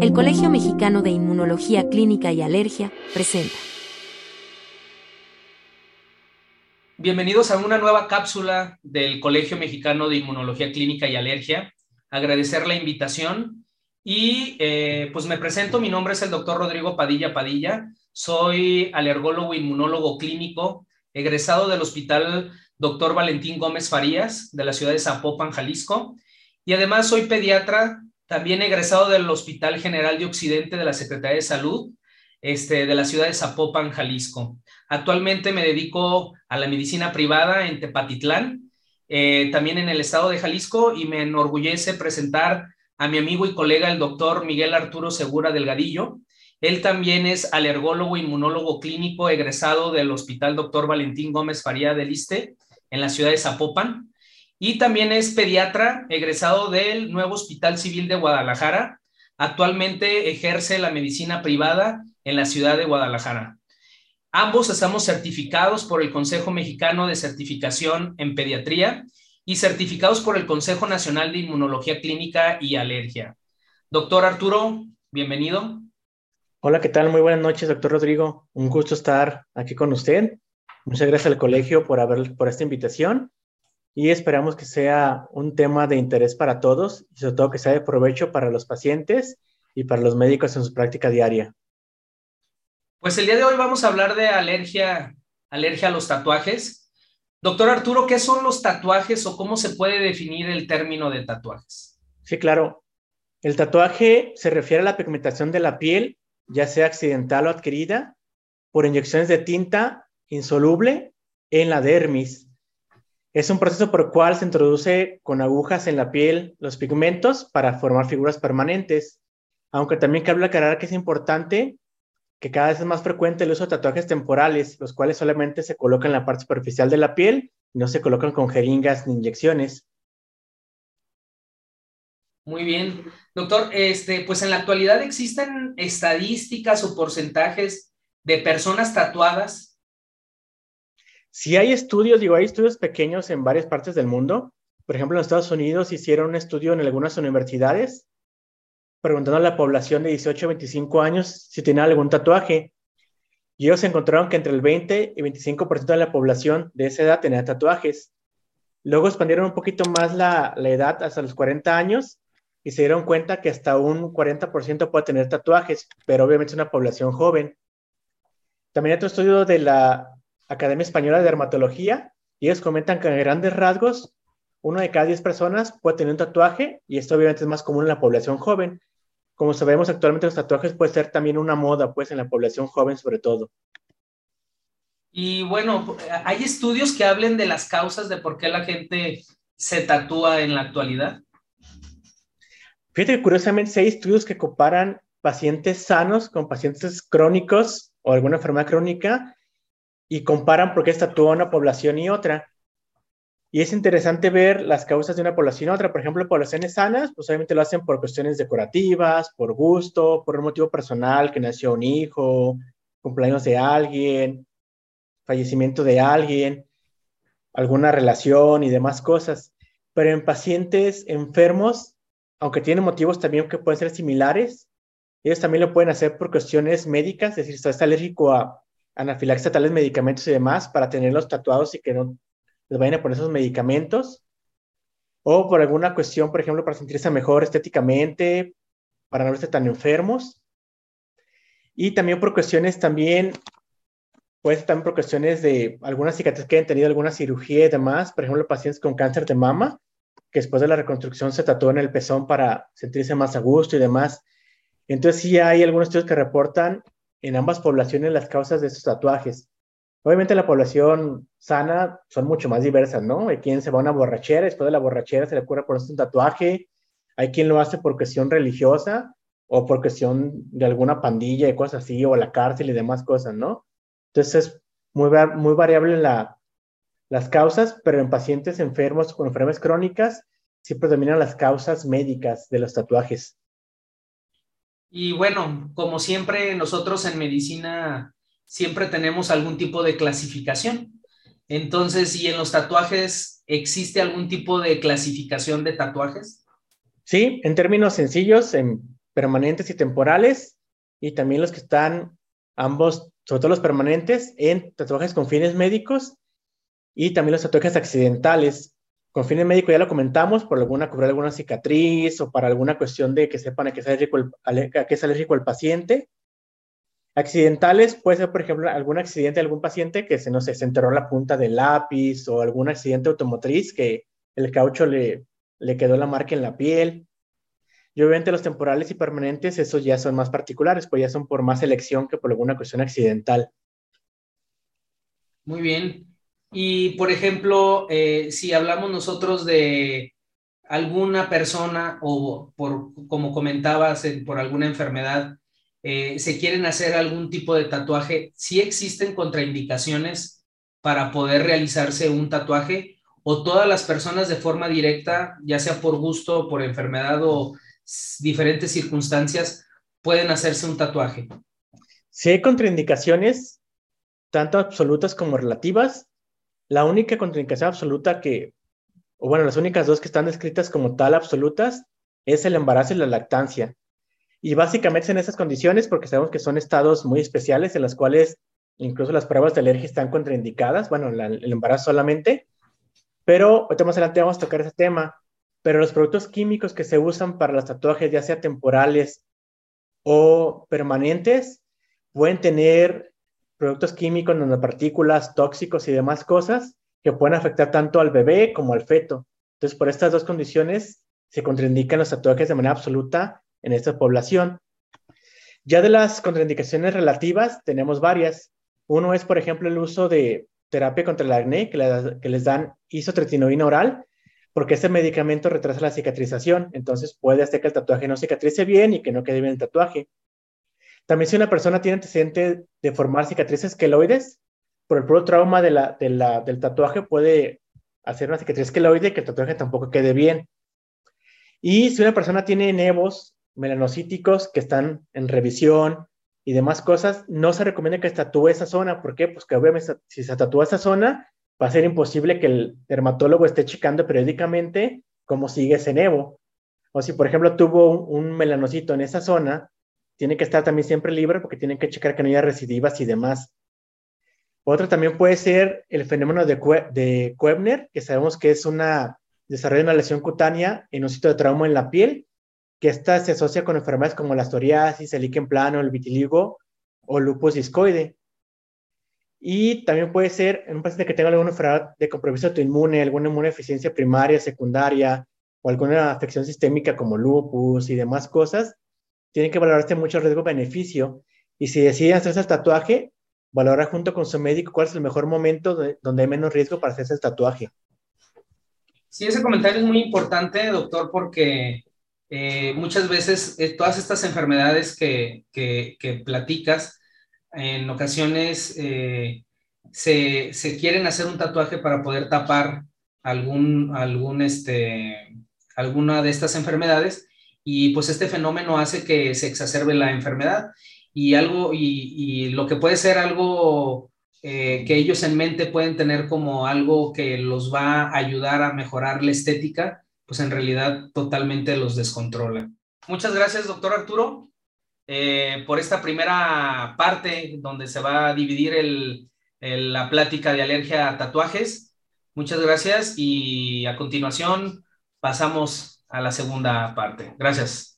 El Colegio Mexicano de Inmunología Clínica y Alergia presenta. Bienvenidos a una nueva cápsula del Colegio Mexicano de Inmunología Clínica y Alergia. Agradecer la invitación y eh, pues me presento, mi nombre es el doctor Rodrigo Padilla Padilla, soy alergólogo inmunólogo clínico, egresado del Hospital Dr. Valentín Gómez Farías de la ciudad de Zapopan, Jalisco, y además soy pediatra también egresado del Hospital General de Occidente de la Secretaría de Salud este, de la ciudad de Zapopan, Jalisco. Actualmente me dedico a la medicina privada en Tepatitlán, eh, también en el estado de Jalisco, y me enorgullece presentar a mi amigo y colega, el doctor Miguel Arturo Segura Delgadillo. Él también es alergólogo, inmunólogo clínico, egresado del Hospital Dr. Valentín Gómez Faría del Liste, en la ciudad de Zapopan y también es pediatra egresado del nuevo Hospital Civil de Guadalajara. Actualmente ejerce la medicina privada en la ciudad de Guadalajara. Ambos estamos certificados por el Consejo Mexicano de Certificación en Pediatría y certificados por el Consejo Nacional de Inmunología Clínica y Alergia. Doctor Arturo, bienvenido. Hola, ¿qué tal? Muy buenas noches, doctor Rodrigo. Un gusto estar aquí con usted. Muchas gracias al colegio por, haber, por esta invitación y esperamos que sea un tema de interés para todos y sobre todo que sea de provecho para los pacientes y para los médicos en su práctica diaria. Pues el día de hoy vamos a hablar de alergia, alergia a los tatuajes. Doctor Arturo, ¿qué son los tatuajes o cómo se puede definir el término de tatuajes? Sí, claro. El tatuaje se refiere a la pigmentación de la piel, ya sea accidental o adquirida, por inyecciones de tinta insoluble en la dermis es un proceso por el cual se introduce con agujas en la piel los pigmentos para formar figuras permanentes, aunque también cabe aclarar que es importante que cada vez es más frecuente el uso de tatuajes temporales, los cuales solamente se colocan en la parte superficial de la piel y no se colocan con jeringas ni inyecciones. Muy bien. Doctor, este, pues en la actualidad existen estadísticas o porcentajes de personas tatuadas si hay estudios, digo, hay estudios pequeños en varias partes del mundo. Por ejemplo, en Estados Unidos hicieron un estudio en algunas universidades preguntando a la población de 18 a 25 años si tenían algún tatuaje. Y ellos encontraron que entre el 20 y 25% de la población de esa edad tenía tatuajes. Luego expandieron un poquito más la, edad hasta los 40 años y se dieron cuenta que hasta un 40% puede tener tatuajes, pero obviamente es una población joven. También otro estudio de la Academia Española de Dermatología, y ellos comentan que en grandes rasgos, uno de cada diez personas puede tener un tatuaje, y esto obviamente es más común en la población joven. Como sabemos, actualmente los tatuajes pueden ser también una moda, pues en la población joven sobre todo. Y bueno, ¿hay estudios que hablen de las causas de por qué la gente se tatúa en la actualidad? Fíjate que curiosamente hay estudios que comparan pacientes sanos con pacientes crónicos o alguna enfermedad crónica y comparan por qué tatúa una población y otra. Y es interesante ver las causas de una población y otra. Por ejemplo, poblaciones sanas, pues obviamente lo hacen por cuestiones decorativas, por gusto, por un motivo personal, que nació un hijo, cumpleaños de alguien, fallecimiento de alguien, alguna relación y demás cosas. Pero en pacientes enfermos, aunque tienen motivos también que pueden ser similares, ellos también lo pueden hacer por cuestiones médicas, es decir, si alérgico a anafilaxia tales medicamentos y demás para tenerlos tatuados y que no les vayan a poner esos medicamentos. O por alguna cuestión, por ejemplo, para sentirse mejor estéticamente, para no estar tan enfermos. Y también por cuestiones también, puede ser también por cuestiones de algunas cicatrices que hayan tenido alguna cirugía y demás. Por ejemplo, pacientes con cáncer de mama, que después de la reconstrucción se tatúan el pezón para sentirse más a gusto y demás. Entonces sí hay algunos estudios que reportan en ambas poblaciones las causas de estos tatuajes. Obviamente la población sana son mucho más diversas, ¿no? Hay quien se va a una borrachera, después de la borrachera se le ocurre ponerse un tatuaje, hay quien lo hace por cuestión religiosa o por cuestión de alguna pandilla y cosas así, o la cárcel y demás cosas, ¿no? Entonces es muy, variable la, las causas, pero en pacientes enfermos con enfermedades crónicas sí predominan las causas médicas de los tatuajes. Y bueno, como siempre, nosotros en medicina siempre tenemos algún tipo de clasificación. Entonces, ¿y en los tatuajes existe algún tipo de clasificación de tatuajes? Sí, en términos sencillos, permanentes y temporales, y también los que están ambos, sobre todo los permanentes, en tatuajes con fines médicos y también los tatuajes accidentales. Con fines médicos ya lo comentamos, por alguna cubrir alguna cicatriz o para alguna cuestión de que sepan a qué es alérgico el, paciente. Accidentales puede ser, por ejemplo, algún accidente de algún paciente que se, no sé, se enterró la punta del lápiz o algún accidente automotriz que el caucho le, le quedó la marca en la piel. Y obviamente los temporales y permanentes, esos ya son más particulares, pues ya son por más elección que por alguna cuestión accidental. Muy bien. Y por ejemplo, eh, si hablamos nosotros de alguna persona o por, como comentabas, por alguna enfermedad, eh, se quieren hacer algún tipo de tatuaje, ¿sí existen contraindicaciones para poder realizarse un tatuaje? ¿O todas las personas de forma directa, ya sea por gusto, por enfermedad o diferentes circunstancias, pueden hacerse un tatuaje? Si hay contraindicaciones, tanto absolutas como relativas. La única contraindicación absoluta que, o bueno, las únicas dos que están descritas como tal absolutas, es el embarazo y la lactancia. Y básicamente en esas condiciones, porque sabemos que son estados muy especiales en los cuales incluso las pruebas de alergia están contraindicadas, bueno, el embarazo solamente, pero más adelante vamos a tocar ese tema pero los productos químicos que se usan para los tatuajes, ya sea temporales o permanentes, pueden tener productos químicos, nanopartículas, tóxicos y demás cosas que pueden afectar tanto al bebé como al feto. Entonces, por estas dos condiciones se contraindican los tatuajes de manera absoluta en esta población. Ya de las contraindicaciones relativas, tenemos varias. Uno es, por ejemplo, el uso de terapia contra el acné, que, que les dan isotretinoína oral, porque ese medicamento retrasa la cicatrización, entonces puede hacer que el tatuaje no cicatrice bien y que no quede bien el tatuaje. También si una persona tiene antecedente de formar cicatrices queloides, por el puro trauma del tatuaje puede hacer una cicatriz queloide que el tatuaje tampoco quede bien. Y si una persona tiene nevos melanocíticos que están en revisión y demás cosas, no se recomienda que se tatúe esa zona. ¿Por qué? Pues que obviamente si se tatúa esa zona, va a ser imposible que el dermatólogo esté checando periódicamente cómo sigue ese nevo. O si, por ejemplo, tuvo un, melanocito en esa zona, tiene que estar también siempre libre porque tienen que checar que no haya recidivas y demás. Otro también puede ser el fenómeno de, de Koebner, que sabemos que es una desarrollo de una lesión cutánea en un sitio de trauma en la piel, que esta se asocia con enfermedades como la psoriasis, el líquen plano, el vitiligo o lupus discoide. Y también puede ser en un paciente que tenga alguna enfermedad de compromiso autoinmune, alguna inmunodeficiencia primaria, secundaria o alguna afección sistémica como lupus y demás cosas, tiene que valorarse mucho riesgo-beneficio. Y si deciden hacerse el tatuaje, valorar junto con su médico cuál es el mejor momento donde hay menos riesgo para hacerse el tatuaje. Sí, ese comentario es muy importante, doctor, porque eh, muchas veces eh, todas estas enfermedades que, que, platicas, en ocasiones eh, se, quieren hacer un tatuaje para poder tapar algún, algún este, alguna de estas enfermedades y pues este fenómeno hace que se exacerbe la enfermedad y algo y, lo que puede ser algo eh, que ellos en mente pueden tener como algo que los va a ayudar a mejorar la estética, pues en realidad totalmente los descontrola. Muchas gracias, doctor Arturo. Eh, por esta primera parte donde se va a dividir la plática de alergia a tatuajes. Muchas gracias y a continuación pasamos a la segunda parte. Gracias.